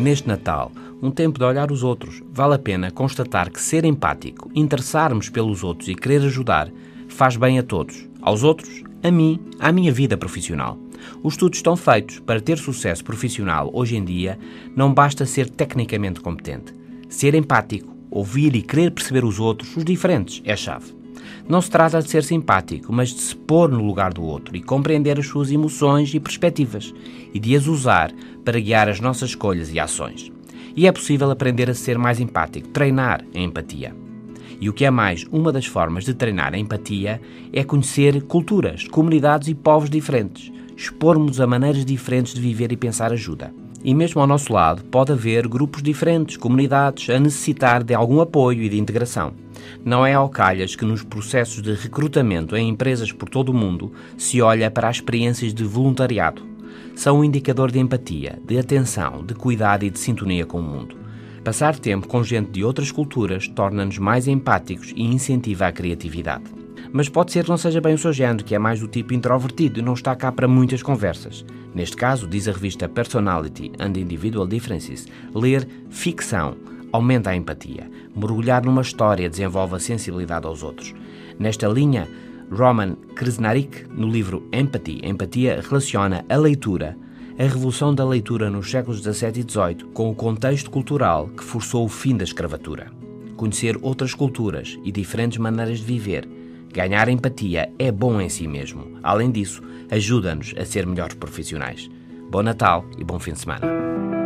Neste Natal, um tempo de olhar os outros, vale a pena constatar que ser empático, interessarmos pelos outros e querer ajudar, faz bem a todos. Aos outros, a mim, à minha vida profissional. Os estudos estão feitos. Para ter sucesso profissional hoje em dia, não basta ser tecnicamente competente. Ser empático, ouvir e querer perceber os outros, os diferentes, é chave. Não se trata de ser simpático, mas de se pôr no lugar do outro e compreender as suas emoções e perspectivas e de as usar para guiar as nossas escolhas e ações. E é possível aprender a ser mais empático, treinar a empatia. E o que é mais, uma das formas de treinar a empatia é conhecer culturas, comunidades e povos diferentes, expormos a maneiras diferentes de viver e pensar ajuda. E mesmo ao nosso lado pode haver grupos diferentes, comunidades, a necessitar de algum apoio e de integração. Não é ao calhas que nos processos de recrutamento em empresas por todo o mundo se olha para as experiências de voluntariado. São um indicador de empatia, de atenção, de cuidado e de sintonia com o mundo. Passar tempo com gente de outras culturas torna-nos mais empáticos e incentiva a criatividade. Mas pode ser que não seja bem o seu género, que é mais do tipo introvertido e não está cá para muitas conversas. Neste caso, diz a revista Personality and Individual Differences, ler ficção aumenta a empatia. Mergulhar numa história desenvolve a sensibilidade aos outros. Nesta linha, Roman Krznarik, no livro Empathy, Empatia, relaciona a leitura, a revolução da leitura nos séculos XVII e XVIII, com o contexto cultural que forçou o fim da escravatura. Conhecer outras culturas e diferentes maneiras de viver, ganhar empatia é bom em si mesmo. Além disso, ajuda-nos a ser melhores profissionais. Bom Natal e bom fim de semana.